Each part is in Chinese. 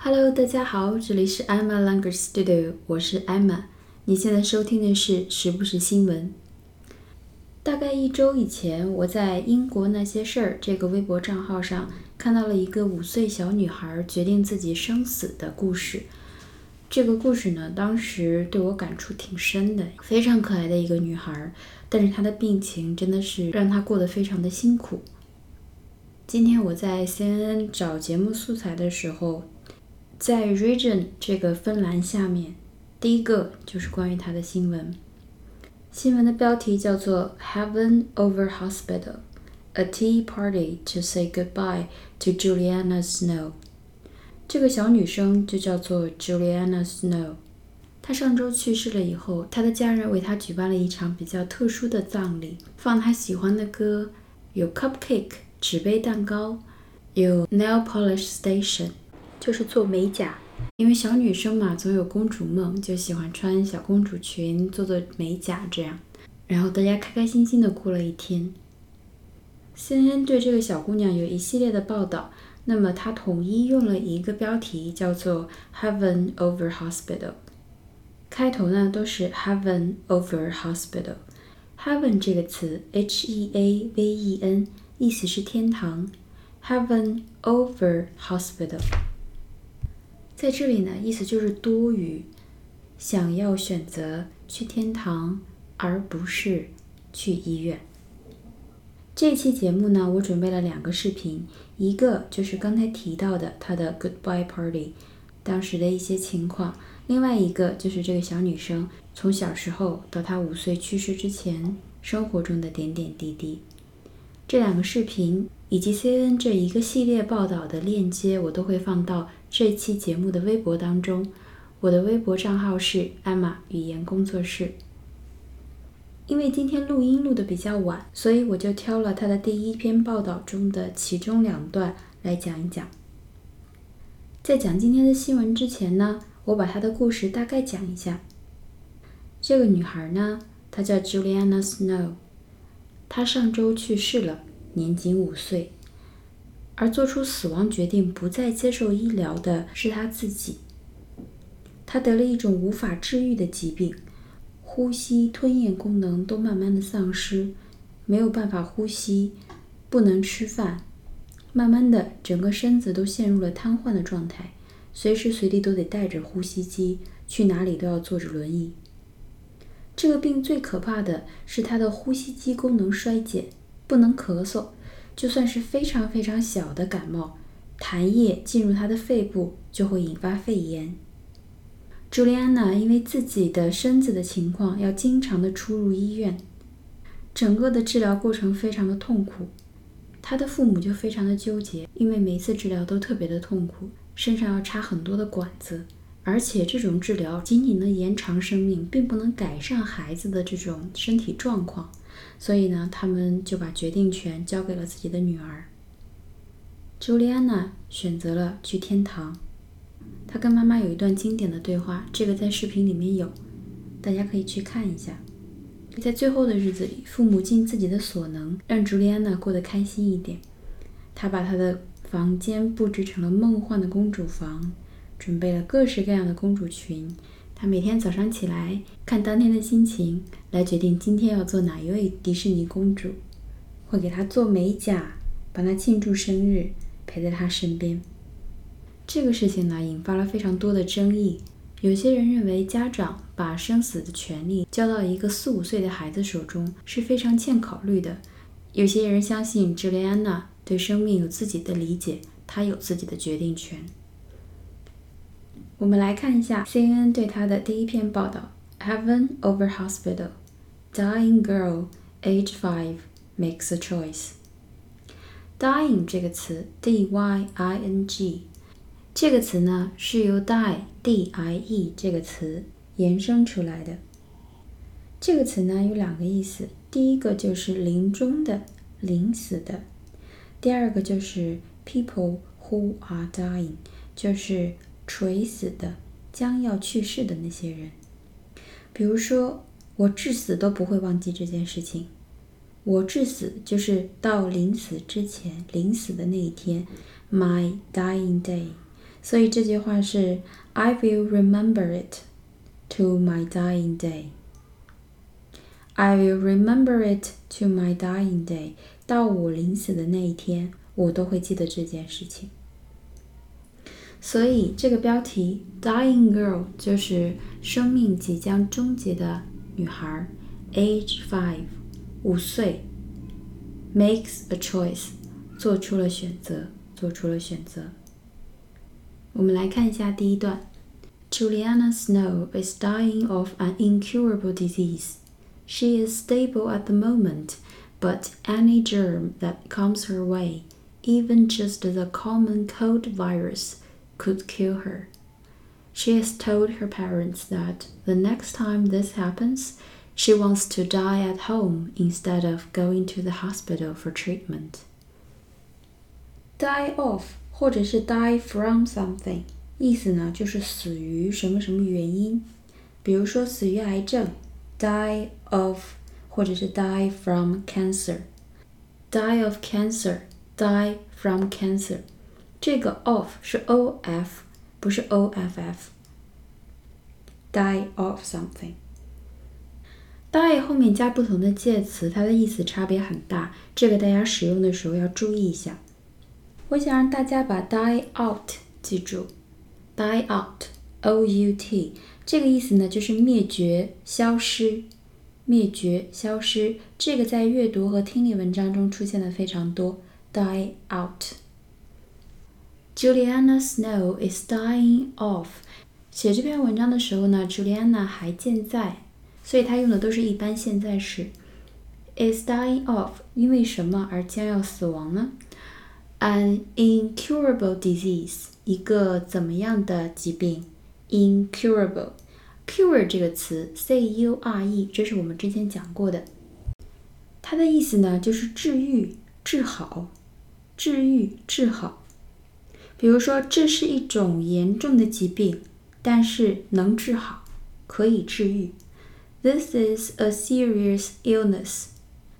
Hello，大家好，这里是 Emma Language Studio，我是 Emma。你现在收听的是时不时新闻。大概一周以前，我在英国那些事儿这个微博账号上看到了一个五岁小女孩决定自己生死的故事。这个故事呢，当时对我感触挺深的，非常可爱的一个女孩，但是她的病情真的是让她过得非常的辛苦。今天我在 CNN 找节目素材的时候，在 Region 这个分栏下面，第一个就是关于她的新闻。新闻的标题叫做 “Heaven Over Hospital: A Tea Party to Say Goodbye to Juliana Snow”。这个小女生就叫做 Juliana Snow。她上周去世了以后，她的家人为她举办了一场比较特殊的葬礼，放她喜欢的歌，有 cupcake 纸杯蛋糕，有 nail polish station 就是做美甲。因为小女生嘛，总有公主梦，就喜欢穿小公主裙，做做美甲这样。然后大家开开心心的过了一天。CNN 对这个小姑娘有一系列的报道。那么它统一用了一个标题，叫做 Heaven Over Hospital。开头呢都是 Heaven Over Hospital。Heaven 这个词，H-E-A-V-E-N，意思是天堂。Heaven Over Hospital，在这里呢，意思就是多余，想要选择去天堂，而不是去医院。这期节目呢，我准备了两个视频，一个就是刚才提到的她的 Goodbye Party，当时的一些情况；另外一个就是这个小女生从小时候到她五岁去世之前生活中的点点滴滴。这两个视频以及 CNN 这一个系列报道的链接，我都会放到这期节目的微博当中。我的微博账号是艾玛语言工作室。因为今天录音录的比较晚，所以我就挑了他的第一篇报道中的其中两段来讲一讲。在讲今天的新闻之前呢，我把她的故事大概讲一下。这个女孩呢，她叫 Juliana Snow，她上周去世了，年仅五岁。而做出死亡决定不再接受医疗的是他自己。他得了一种无法治愈的疾病。呼吸、吞咽功能都慢慢的丧失，没有办法呼吸，不能吃饭，慢慢的整个身子都陷入了瘫痪的状态，随时随地都得带着呼吸机，去哪里都要坐着轮椅。这个病最可怕的是他的呼吸机功能衰减，不能咳嗽，就算是非常非常小的感冒，痰液进入他的肺部就会引发肺炎。朱莉安娜因为自己的身子的情况，要经常的出入医院，整个的治疗过程非常的痛苦。她的父母就非常的纠结，因为每次治疗都特别的痛苦，身上要插很多的管子，而且这种治疗仅仅能延长生命，并不能改善孩子的这种身体状况。所以呢，他们就把决定权交给了自己的女儿。朱莉安娜选择了去天堂。她跟妈妈有一段经典的对话，这个在视频里面有，大家可以去看一下。在最后的日子里，父母尽自己的所能让朱莉安娜过得开心一点。他把她的房间布置成了梦幻的公主房，准备了各式各样的公主裙。他每天早上起来看当天的心情来决定今天要做哪一位迪士尼公主，会给她做美甲，帮她庆祝生日，陪在她身边。这个事情呢，引发了非常多的争议。有些人认为，家长把生死的权利交到一个四五岁的孩子手中是非常欠考虑的。有些人相信，朱莉安娜对生命有自己的理解，她有自己的决定权。我们来看一下 CNN 对他的第一篇报道：Heaven over Hospital, dying girl, age five, makes a choice. Dying 这个词，D-Y-I-N-G。这个词呢是由 die，d-i-e 这个词延伸出来的。这个词呢有两个意思，第一个就是临终的、临死的；第二个就是 people who are dying，就是垂死的、将要去世的那些人。比如说，我至死都不会忘记这件事情。我至死就是到临死之前，临死的那一天，my dying day。所以这句话是 I will remember it to my dying day. I will remember it to my dying day. 到我临死的那一天，我都会记得这件事情。所以这个标题 "Dying Girl" 就是生命即将终结的女孩，Age five，五岁，makes a choice，做出了选择，做出了选择。我们来看一下第一段：Juliana Snow is dying of an incurable disease. She is stable at the moment, but any germ that comes her way, even just the common cold virus, could kill her. She has told her parents that the next time this happens, she wants to die at home instead of going to the hospital for treatment. Die of 或者是 die from something，意思呢就是死于什么什么原因，比如说死于癌症，die of，或者是 die from cancer，die of cancer，die from cancer。 这个 off 是 o f，不是 o f f。die of something。die 后面加不同的介词，它的意思差别很大，这个大家使用的时候要注意一下。我想让大家把 die out 记住，die out，o u t，这个意思呢就是灭绝、消失、灭绝、消失。这个在阅读和听力文章中出现的非常多，die out。Juliana Snow is dying of。写这篇文章的时候呢，Juliana 还健在，所以她用的都是一般现在时。is dying of，因为什么而将要死亡呢？An incurable disease，一个怎么样的疾病？incurable，cure 这个词，c u r e，这是我们之前讲过的。它的意思呢，就是治愈、治好、治愈、治好。比如说，这是一种严重的疾病，但是能治好，可以治愈。This is a serious illness,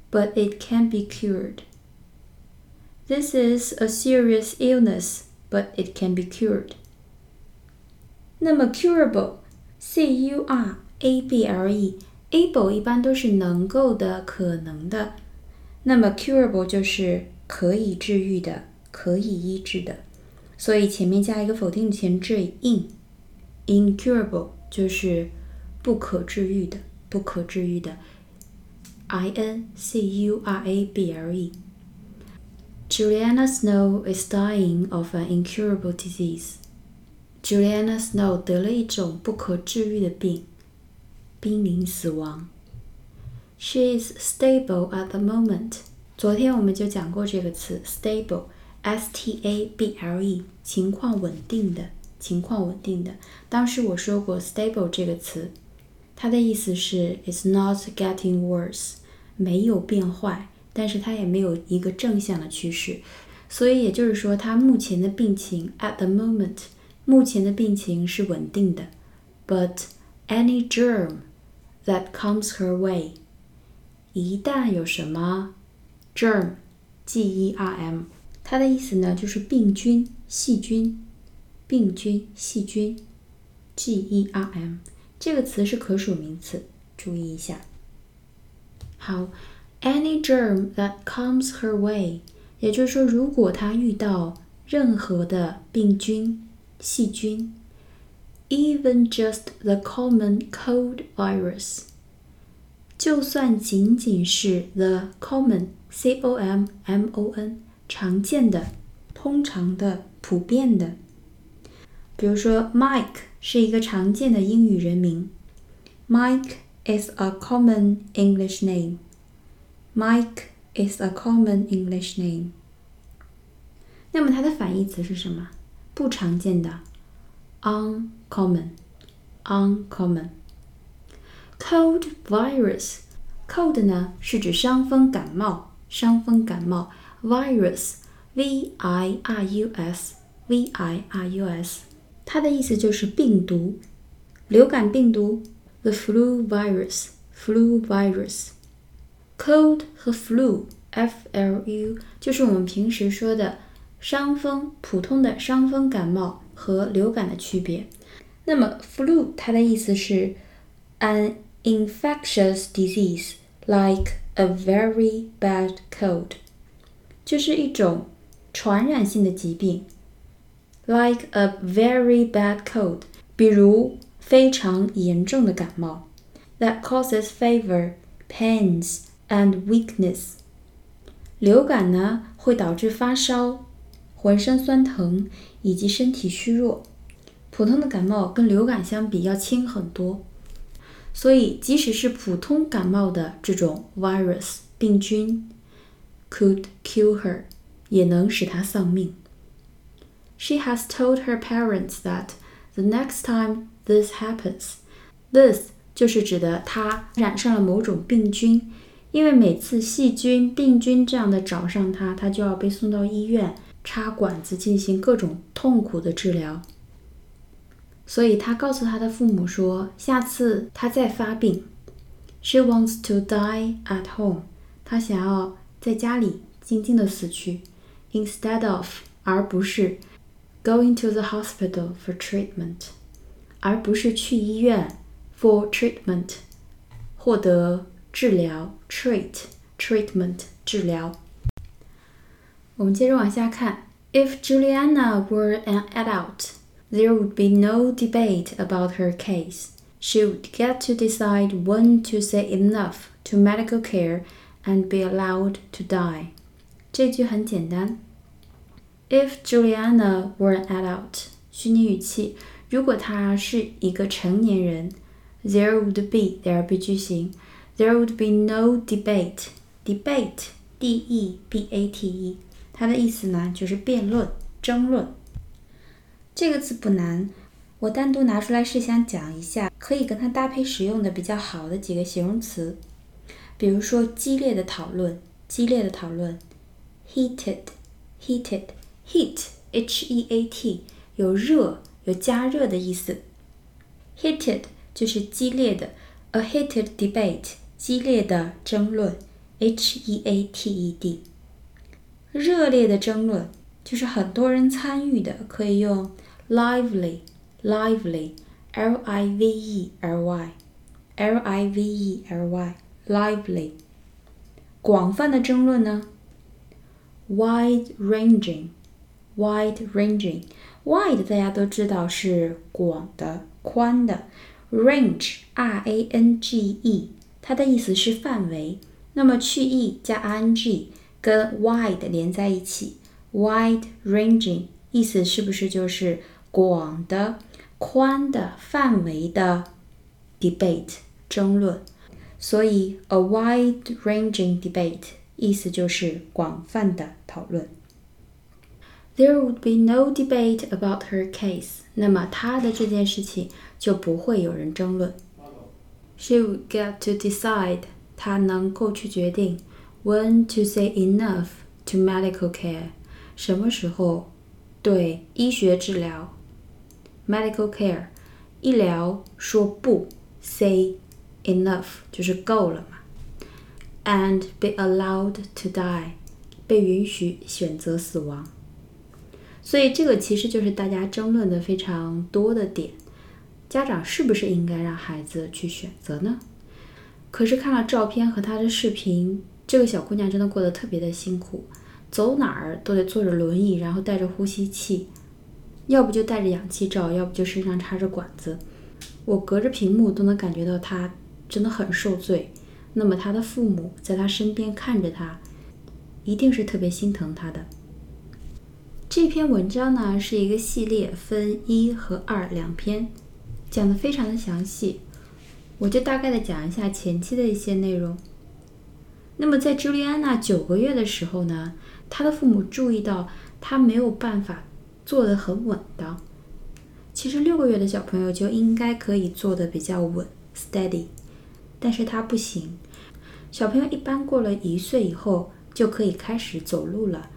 but it can be cured. This is a serious illness, but it can be cured. 那么 curable，c u r a b l e，able 一般都是能够的、可能的，那么 curable 就是可以治愈的、可以医治的。 所以前面加一个否定前缀 in，incurable 就是不可治愈的，不可治愈的。I N C U R A B L E。Juliana Snow is dying of an incurable disease. Juliana Snow 得了一种不可治愈的病，濒临死亡。She is stable at the moment. 昨天我们就讲过这个词 stable。 stable，情况稳定的，情况稳定的。当时我说过 stable 这个词，它的意思是 it's not getting worse，没有变坏，但是它也没有一个正向的趋势。所以也就是说，它目前的病情 at the moment，目前的病情是稳定的。But any germ that comes her way，一旦有什么 germ，g e r m。它的意思呢，就是病菌、细菌、病菌、细菌，germ 这个词是可数名词，注意一下。好，any germ that comes her way，也就是说，如果她遇到任何的病菌、细菌，even just the common cold virus，就算仅仅是 the common，c o m m o n。常见的、通常的、普遍的，比如说，Mike 是一个常见的英语人名。Mike is a common English name. Mike is a common English name. 那么它的反义词是什么？不常见的，uncommon。uncommon。Cold virus。Cold 呢是指伤风感冒，伤风感冒。virus，v i r u s，v i r u s，它的意思就是病毒，流感病毒，the flu virus，flu virus。cold 和 flu，f l u，就是我们平时说的伤风，普通的伤风感冒 和流感的区别。那么 flu 它的意思是 an infectious disease like a very bad cold， 就是一种传染性的疾病，like a very bad cold，比如非常严重的感冒，that causes fever, pains and weakness。流感呢会导致发烧、浑身酸疼以及身体虚弱。普通的感冒跟流感相比要轻很多，所以即使是普通感冒的这种 virus 病菌，could kill her，也能使她丧命。She has told her parents that the next time this happens，this 就是指的她染上了某种病菌，因为每次细菌、病菌这样的找上她，她就要被送到医院插管子进行各种痛苦的治疗。所以她告诉她的父母说，下次她再发病，She wants to die at home。她想要在家里静静的死去，instead of 而不是 going to the hospital for treatment，而不是去医院 for treatment 获得治疗 treat treatment 治疗。我们接着往下看，If Juliana were an adult。There would be no debate about her case. She would get to decide when to say enough to medical care and be allowed to die. 这句很简单。If Juliana were an adult，虚拟语气，如果她是一个成年人，there would be there be 句型，there would be no debate。debate d e b a t e，它的意思呢就是辩论、争论。这个字不难，我单独拿出来是想讲一下，可以跟它搭配使用的比较好的几个形容词， 比如说激烈的讨论，激烈的讨论，heated，heated，heat，h-e-a-t，有热，有加热的意思，heated 就是激烈的，a heated debate，激烈的争论，h-e-a-t-e-d，热烈的争论就是很多人参与的，可以用。lively，lively，l-i-v-e-l-y，l-i-v-e-l-y lively, 广泛的争论呢？wide ranging, wide ranging, wide 大家都知道是广的、宽的，range, r a n g e，它的意思是范围。那么去 e 加 i n g 跟 wide 连在一起，wide ranging 意思是不是就是广的、宽的范围的 debate 争论，所以 a wide-ranging debate 意思就是广泛的讨论。There would be no debate about her case，那么她的这件事情就不会有人争论。She would get to decide，她能够去决定 when to say enough to medical care，什么时候对医学治疗。medical care，医疗说不，say enough 就是够了嘛，and be allowed to die，被允许选择死亡。所以这个其实就是大家争论的非常多的点，家长是不是应该让孩子去选择呢？可是看了照片和她的视频，这个小姑娘真的过得特别的辛苦，走哪儿都得坐着轮椅，然后带着呼吸器。要不就戴着氧气罩，要不就身上插着管子，我隔着屏幕都能感觉到她真的很受罪。那么他的父母在他身边看着他，一定是特别心疼他的。这篇文章呢是一个系列，分一和二两篇，讲的非常的详细。我就大概的讲一下前期的一些内容。那么在朱莉安娜九个月的时候呢，她的父母注意到她没有办法。坐得很稳当，其实六个月的小朋友就应该可以坐得比较稳，steady，但是他不行。小朋友一般过了一岁以后就可以开始走路了，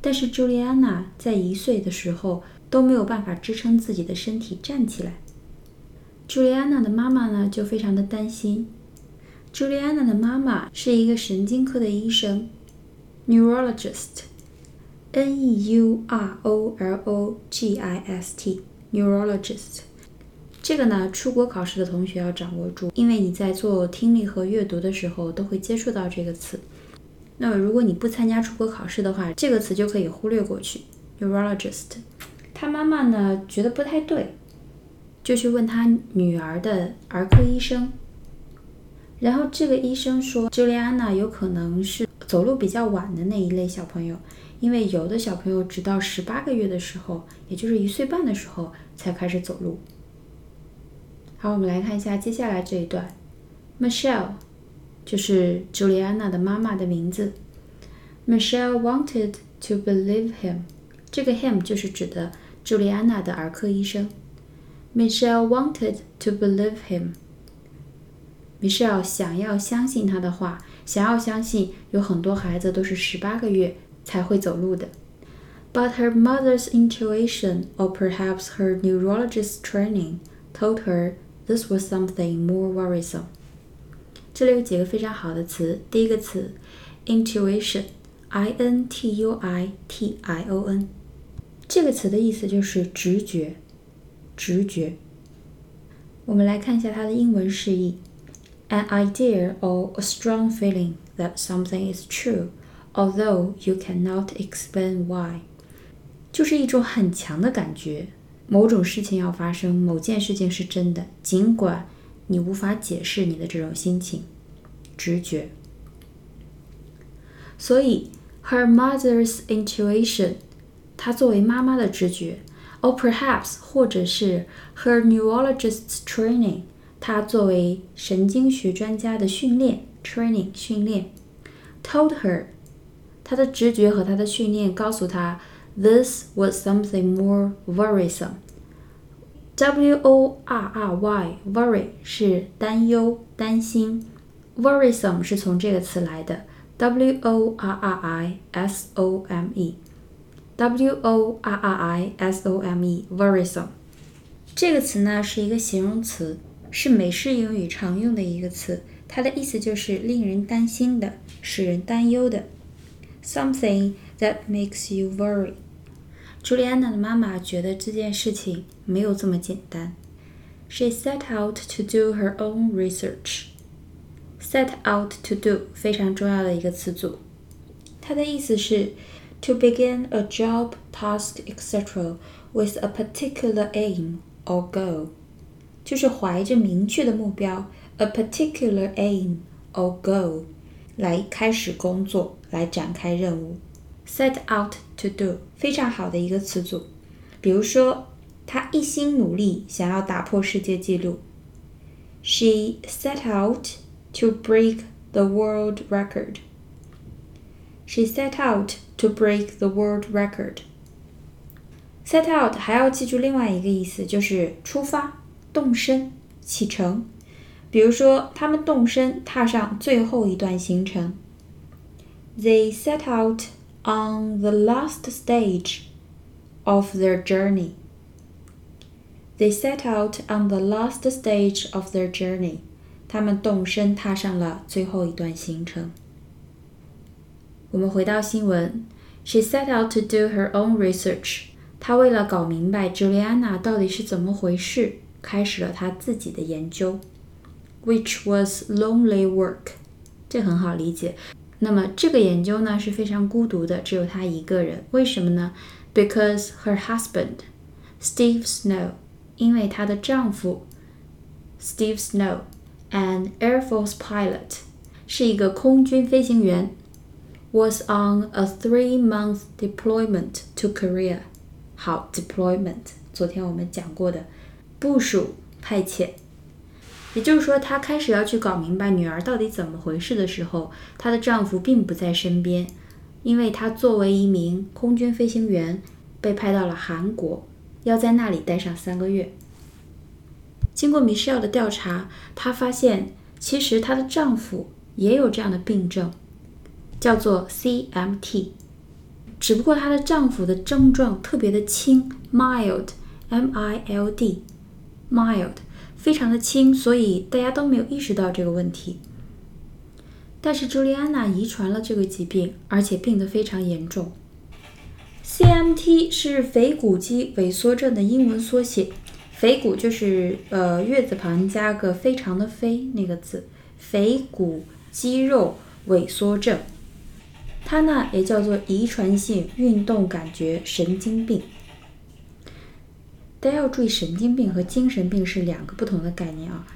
但是朱莉安娜在一岁的时候都没有办法支撑自己的身体站起来。朱莉安娜的妈妈呢就非常的担心。朱莉安娜的妈妈是一个神经科的医生，neurologist。，neurologist，neurologist。这个呢，出国考试的同学要掌握住，因为你在做听力和阅读的时候都会接触到这个词。那么，如果你不参加出国考试的话，这个词就可以忽略过去。neurologist，他妈妈呢觉得不太对，就去问他女儿的儿科医生。然后这个医生说，朱莉安娜有可能是走路比较晚的那一类小朋友，因为有的小朋友直到十八个月的时候，也就是一岁半的时候才开始走路。好，我们来看一下接下来这一段，Michelle。就是朱莉安娜的妈妈的名字。Michelle wanted to believe him。这个 him 就是指的朱莉安娜的儿科医生。Michelle wanted to believe him。Michelle 想要相信他的话，想要相信有很多孩子都是十八个月才会走路的。But her mother's intuition, or perhaps her neurologist's training, told her this was something more worrisome. 这里有几个非常好的词。第一个词，intuition，i n t u i t i o n，这个词的意思就是直觉，直觉。我们来看一下它的英文释义：an idea or a strong feeling that something is true, although you cannot explain why，就是一种很强的感觉， 某种事情要发生，某件事情是真的，尽管。你无法解释你的这种心情、直觉。所以，her mother's intuition，她作为妈妈的直觉，or perhaps，或者是 her neurologist's training，她作为神经学专家的训练 training 训练，told her，她的直觉和她的训练告诉她 ，this was something more worrisome。W O R R Y，worry 是担忧、担心，worrisome 是从这个词来的，W O R R I S O M E，W O R R I S O M E，worrisome 这个词呢是一个形容词，是美式英语常用的一个词，它的意思就是令人担心的、使人担忧的，something that makes you worry。 朱莉安娜的妈妈觉得这件事情没有这么简单。She set out to do her own research. Set out to do 非常重要的一个词组，它的意思是 to begin a job, task, etc. with a particular aim or goal，就是怀着明确的目标，a particular aim or goal，来开始工作，来展开任务。 Set out to do 非常好的一个词组，比如说，他一心努力想要打破世界纪录。She set out to break the world record. She set out to break the world record. Set out 还要记住另外一个意思，就是出发、动身、启程。比如说，他们动身踏上最后一段行程。They set out on the last stage of their journey. They set out on the last stage of their journey. 他们动身踏上了最后一段行程。我们回到新闻，She set out to do her own research. 她为了搞明白 Juliana 到底是怎么回事，开始了她自己的研究，which was lonely work。这很好理解， 那么这个研究呢是非常孤独的，只有她一个人。为什么呢？Because her husband, Steve Snow，因为她的丈夫 Steve Snow, an Air Force pilot，是一个空军飞行员，was on a three-month deployment to Korea。好，deployment，昨天我们讲过的，部署、派遣。也就是说，她开始要去搞明白女儿到底怎么回事的时候，她的丈夫并不在身边，因为她作为一名空军飞行员，被派到了韩国，要在那里待上三个月。经过 Michelle 的调查，她发现其实她的丈夫也有这样的病症，叫做 CMT，只不过她的丈夫的症状特别的轻，mild，M-I-L-D，mild。非常的轻，所以大家都没有意识到这个问题。但是朱莉安娜遗传了这个疾病，而且病得非常严重。CMT 是腓骨肌萎缩症的英文缩写。腓骨就是呃月字旁加个非常的非那个字，腓骨肌肉萎缩症。它呢也叫做遗传性运动感觉神经病。大家要注意，神经病和精神病是两个不同的概念啊。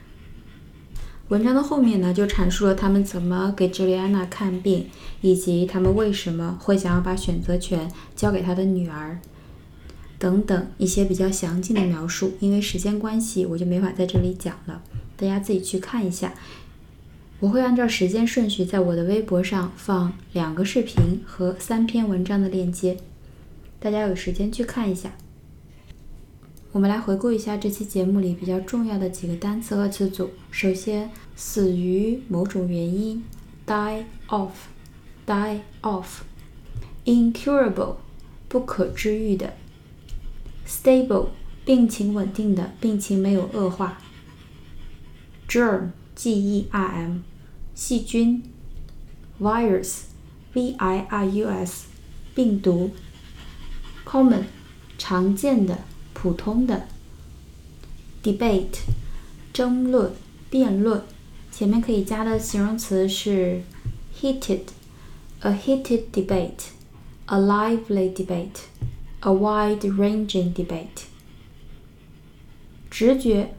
文章的后面呢，就阐述了他们怎么给朱莉安娜看病，以及他们为什么会想要把选择权交给他的女儿，等等一些比较详尽的描述。因为时间关系，我就没法在这里讲了，大家自己去看一下。我会按照时间顺序，在我的微博上放两个视频和三篇文章的链接，大家有时间去看一下。我们来回顾一下这期节目里比较重要的几个单词和词组。首先，死于某种原因，die of，die of；incurable，不可治愈的。；stable，病情稳定的，病情没有恶化。；germ，g-e-r-m，细菌。；virus，v-i-r-u-s，病毒。；common，常见的。普通的 debate 争论、辩论，前面可以加的形容词是 heated，a heated debate，a lively debate，a wide-ranging debate。直觉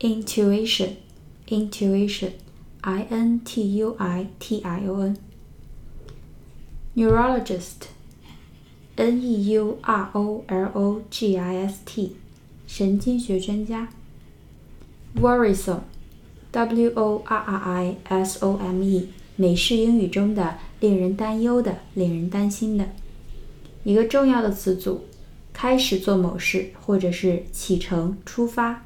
intuition，intuition，i n t u i t i o n。neurologist N E U R O L O G I S T，神经学专家。Worrisome，W O R R I S O M E，美式英语中的令人担忧的、令人担心的。一个重要的词组，开始做某事或者是启程、出发。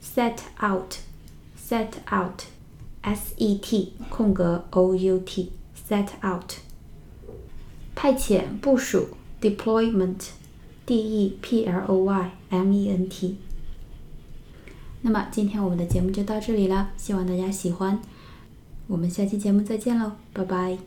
Set out，set out，S E T 空格 O U T，set out。派遣、部署。Deployment, D-E-P-L-O-Y-M-E-N-T。那么今天我们的节目就到这里了，希望大家喜欢。我们下期节目再见喽，拜拜。